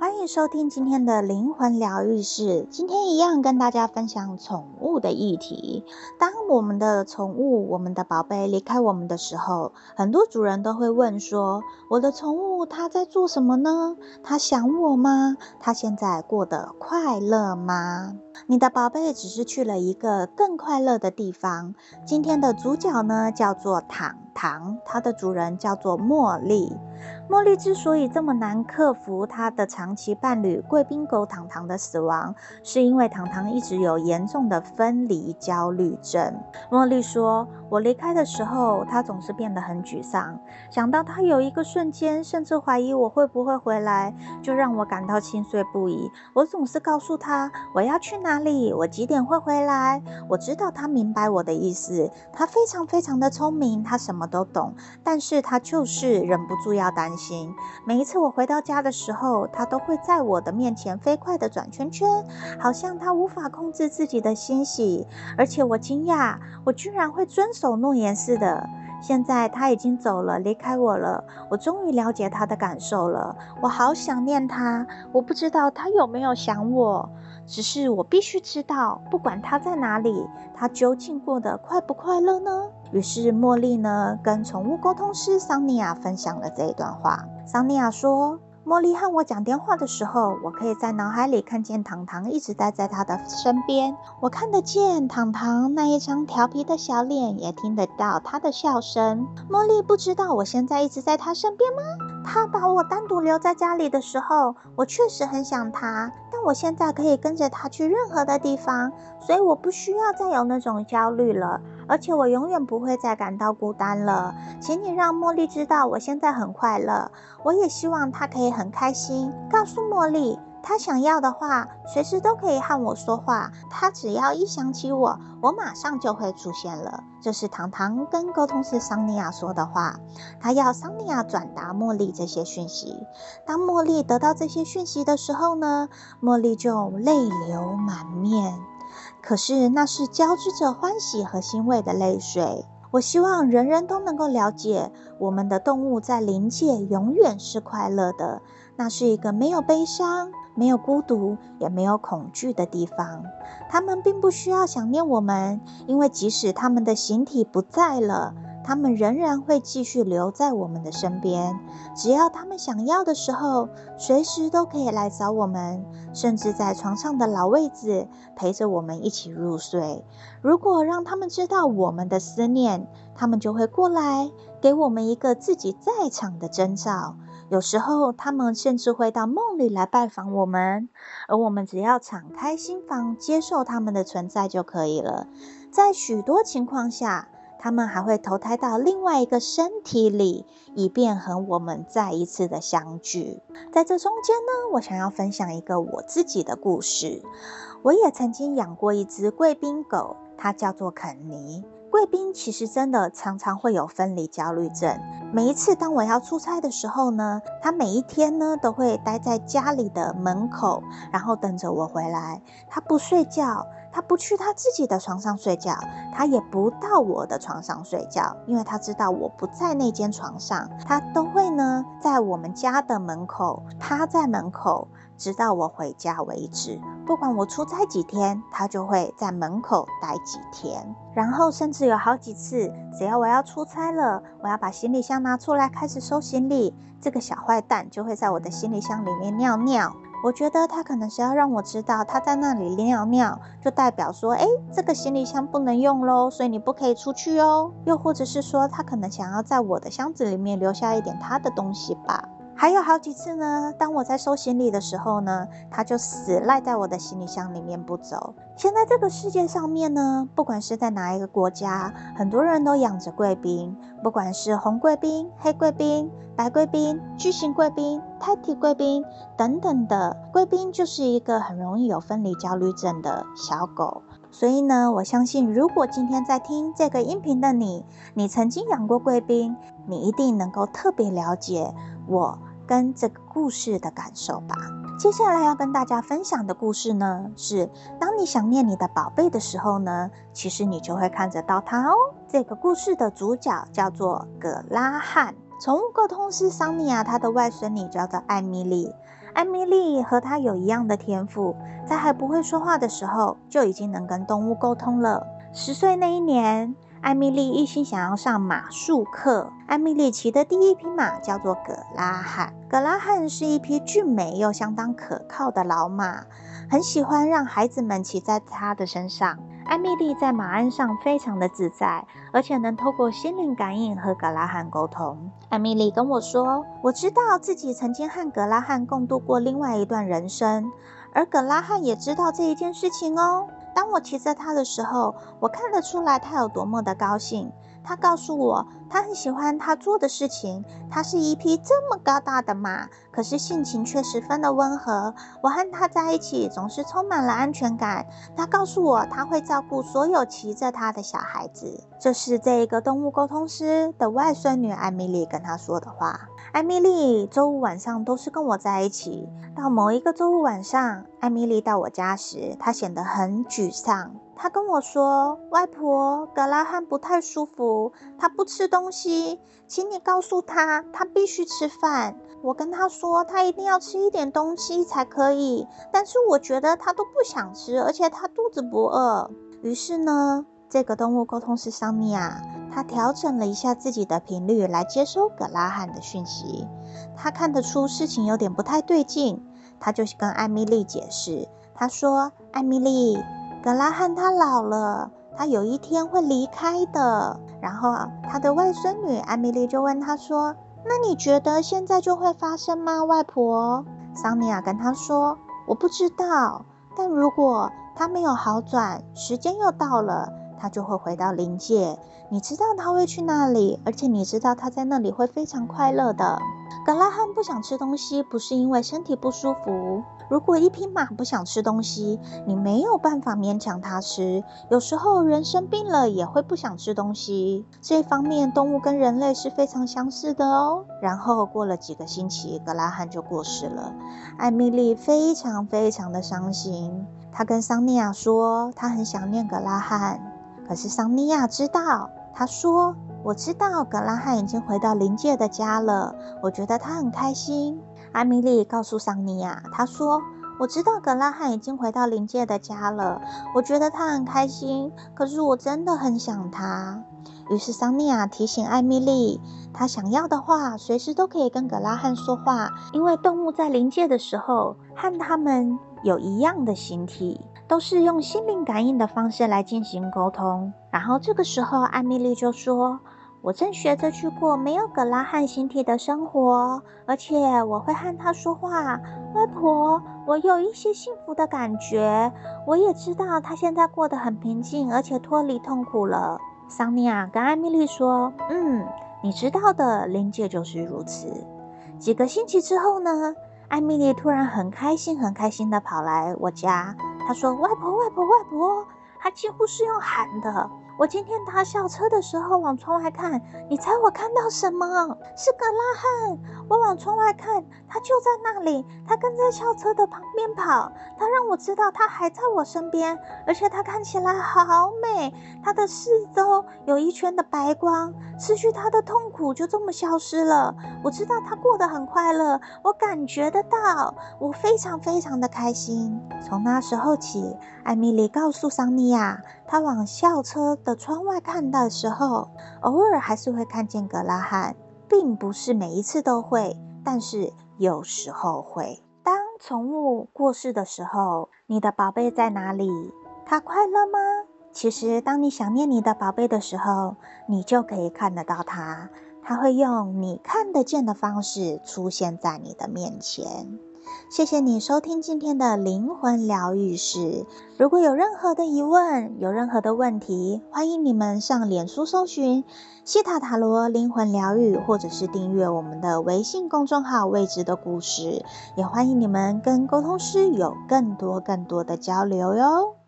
欢迎收听今天的灵魂疗愈室。今天一样跟大家分享宠物的议题。当我们的宠物、我们的宝贝离开我们的时候，很多主人都会问说：“我的宠物它在做什么呢？它想我吗？它现在过得快乐吗？”你的宝贝只是去了一个更快乐的地方。今天的主角呢，叫做糖糖，它的主人叫做茉莉。茉莉之所以这么难克服她的长期伴侣贵宾狗糖糖的死亡，是因为糖糖一直有严重的分离焦虑症。茉莉说：“我离开的时候，它总是变得很沮丧。想到它有一个瞬间，甚至怀疑我会不会回来，就让我感到心碎不已。我总是告诉她我要去哪里，我几点会回来。我知道她明白我的意思，她非常非常的聪明，她什么都懂，但是他就是忍不住要担心。”每一次我回到家的时候，他都会在我的面前飞快的转圈圈，好像他无法控制自己的欣喜。而且我惊讶，我居然会遵守诺言似的。现在他已经走了，离开我了。我终于了解他的感受了。我好想念他。我不知道他有没有想我，只是我必须知道，不管他在哪里，他究竟过得快不快乐呢？于是茉莉呢，跟宠物沟通师桑尼亚分享了这一段话。桑尼亚说。茉莉和我讲电话的时候，我可以在脑海里看见糖糖一直待在她的身边。我看得见糖糖那一张调皮的小脸，也听得到她的笑声。茉莉不知道我现在一直在她身边吗？他把我单独留在家里的时候，我确实很想他。但我现在可以跟着他去任何的地方，所以我不需要再有那种焦虑了。而且我永远不会再感到孤单了。请你让茉莉知道我现在很快乐。我也希望她可以很开心。告诉茉莉，他想要的话，随时都可以和我说话。他只要一想起我，我马上就会出现了。这是糖糖跟沟通师桑尼亚说的话。她要桑尼亚转达茉莉这些讯息。当茉莉得到这些讯息的时候呢，茉莉就泪流满面。可是那是交织着欢喜和欣慰的泪水。我希望人人都能够了解，我们的动物在灵界永远是快乐的。那是一个没有悲伤、没有孤独、也没有恐惧的地方。他们并不需要想念我们，因为即使他们的形体不在了。他们仍然会继续留在我们的身边，只要他们想要的时候，随时都可以来找我们，甚至在床上的老位置陪着我们一起入睡。如果让他们知道我们的思念，他们就会过来，给我们一个自己在场的征兆。有时候，他们甚至会到梦里来拜访我们，而我们只要敞开心房，接受他们的存在就可以了。在许多情况下，他们还会投胎到另外一个身体里，以便和我们再一次的相聚。在这中间呢，我想要分享一个我自己的故事。我也曾经养过一只贵宾狗，它叫做肯尼。贵宾其实真的常常会有分离焦虑症。每一次当我要出差的时候呢，他每一天呢都会待在家里的门口，然后等着我回来。他不睡觉。他不去他自己的床上睡觉，他也不到我的床上睡觉，因为他知道我不在那间床上。他都会呢，在我们家的门口趴在门口，直到我回家为止。不管我出差几天，他就会在门口待几天。然后甚至有好几次，只要我要出差了，我要把行李箱拿出来开始收行李，这个小坏蛋就会在我的行李箱里面尿尿。我觉得他可能是要让我知道他在那里尿尿，就代表说，诶，这个行李箱不能用喽，所以你不可以出去哦。又或者是说，他可能想要在我的箱子里面留下一点他的东西吧。还有好几次呢，当我在收行李的时候呢，它就死赖在我的行李箱里面不走。现在这个世界上面呢，不管是在哪一个国家，很多人都养着贵宾，不管是红贵宾、黑贵宾、白贵宾、巨型贵宾、泰迪贵宾等等的，贵宾就是一个很容易有分离焦虑症的小狗。所以呢，我相信如果今天在听这个音频的你，你曾经养过贵宾，你一定能够特别了解我。跟这个故事的感受吧。接下来要跟大家分享的故事呢，是当你想念你的宝贝的时候呢，其实你就会看得到它哦。这个故事的主角叫做葛拉汉，宠物沟通师桑尼亚，他的外孙女叫做艾米丽。艾米丽和他有一样的天赋，在还不会说话的时候就已经能跟动物沟通了。十岁那一年，艾米丽一心想要上马术课。艾米丽骑的第一匹马叫做葛拉汉。葛拉汉是一匹俊美又相当可靠的老马，很喜欢让孩子们骑在他的身上。艾米丽在马鞍上非常的自在，而且能透过心灵感应和葛拉汉沟通。艾米丽跟我说：“我知道自己曾经和葛拉汉共度过另外一段人生，而葛拉汉也知道这一件事情哦。”当我骑着它的时候，我看得出来它有多么的高兴。他告诉我，他很喜欢他做的事情。他是一匹这么高大的马，可是性情却十分的温和。我和他在一起总是充满了安全感。他告诉我，他会照顾所有骑着他的小孩子。这是这一个动物沟通师的外孙女艾米丽跟他说的话。艾米丽周五晚上都是跟我在一起。到某一个周五晚上，艾米丽到我家时，她显得很沮丧。她跟我说：“外婆，格拉汉不太舒服，他不吃东西，请你告诉他，他必须吃饭。”我跟他说：“他一定要吃一点东西才可以。”但是我觉得他都不想吃，而且他肚子不饿。于是呢，这个动物沟通师桑尼亚，他调整了一下自己的频率来接收格拉汉的讯息。他看得出事情有点不太对劲，他就跟艾米丽解释：“他说，艾米丽。”格拉汉他老了，他有一天会离开的。然后他的外孙女艾米丽就问他说：“那你觉得现在就会发生吗，外婆？”桑尼亚跟他说：“我不知道，但如果他没有好转，时间又到了，他就会回到灵界。你知道他会去那里，而且你知道他在那里会非常快乐的。”格拉汉不想吃东西，不是因为身体不舒服。如果一匹马不想吃东西，你没有办法勉强它吃。有时候人生病了也会不想吃东西。这一方面，动物跟人类是非常相似的哦。然后过了几个星期，格拉汉就过世了。艾米丽非常非常的伤心。她跟桑尼亚说，她很想念格拉汉。可是桑尼亚知道，她说：“我知道格拉汉已经回到灵界的家了。我觉得他很开心。”艾米丽告诉桑尼亚，她说：“我知道格拉汉已经回到灵界的家了，我觉得他很开心。可是我真的很想他。”于是桑尼亚提醒艾米丽，她想要的话，随时都可以跟格拉汉说话，因为动物在灵界的时候和他们有一样的形体，都是用心灵感应的方式来进行沟通。然后这个时候，艾米丽就说。我正学着去过没有格拉汉形体的生活，而且我会和他说话。外婆，我有一些幸福的感觉。我也知道他现在过得很平静，而且脱离痛苦了。桑尼亚跟艾米丽说：“嗯，你知道的，灵界就是如此。”几个星期之后呢，艾米丽突然很开心、很开心的跑来我家。她说：“外婆，外婆，外婆！”她几乎是用喊的。我今天搭校车的时候往窗外看，你猜我看到什么？是格拉汉。我往窗外看，他就在那里，他跟在校车的旁边跑。他让我知道他还在我身边，而且他看起来好美。他的四周有一圈的白光，失去他的痛苦就这么消失了。我知道他过得很快乐，我感觉得到，我非常非常的开心。从那时候起，艾米丽告诉桑尼亚，她往校车的窗外看的时候，偶尔还是会看见格拉汉。并不是每一次都会，但是有时候会。当宠物过世的时候，你的宝贝在哪里？它快乐吗？其实，当你想念你的宝贝的时候，你就可以看得到它，它会用你看得见的方式出现在你的面前。谢谢你收听今天的灵魂疗愈室。如果有任何的疑问，有任何的问题，欢迎你们上脸书搜寻西塔塔罗灵魂疗愈，或者是订阅我们的微信公众号“未知的故事”。也欢迎你们跟沟通师有更多更多的交流哟。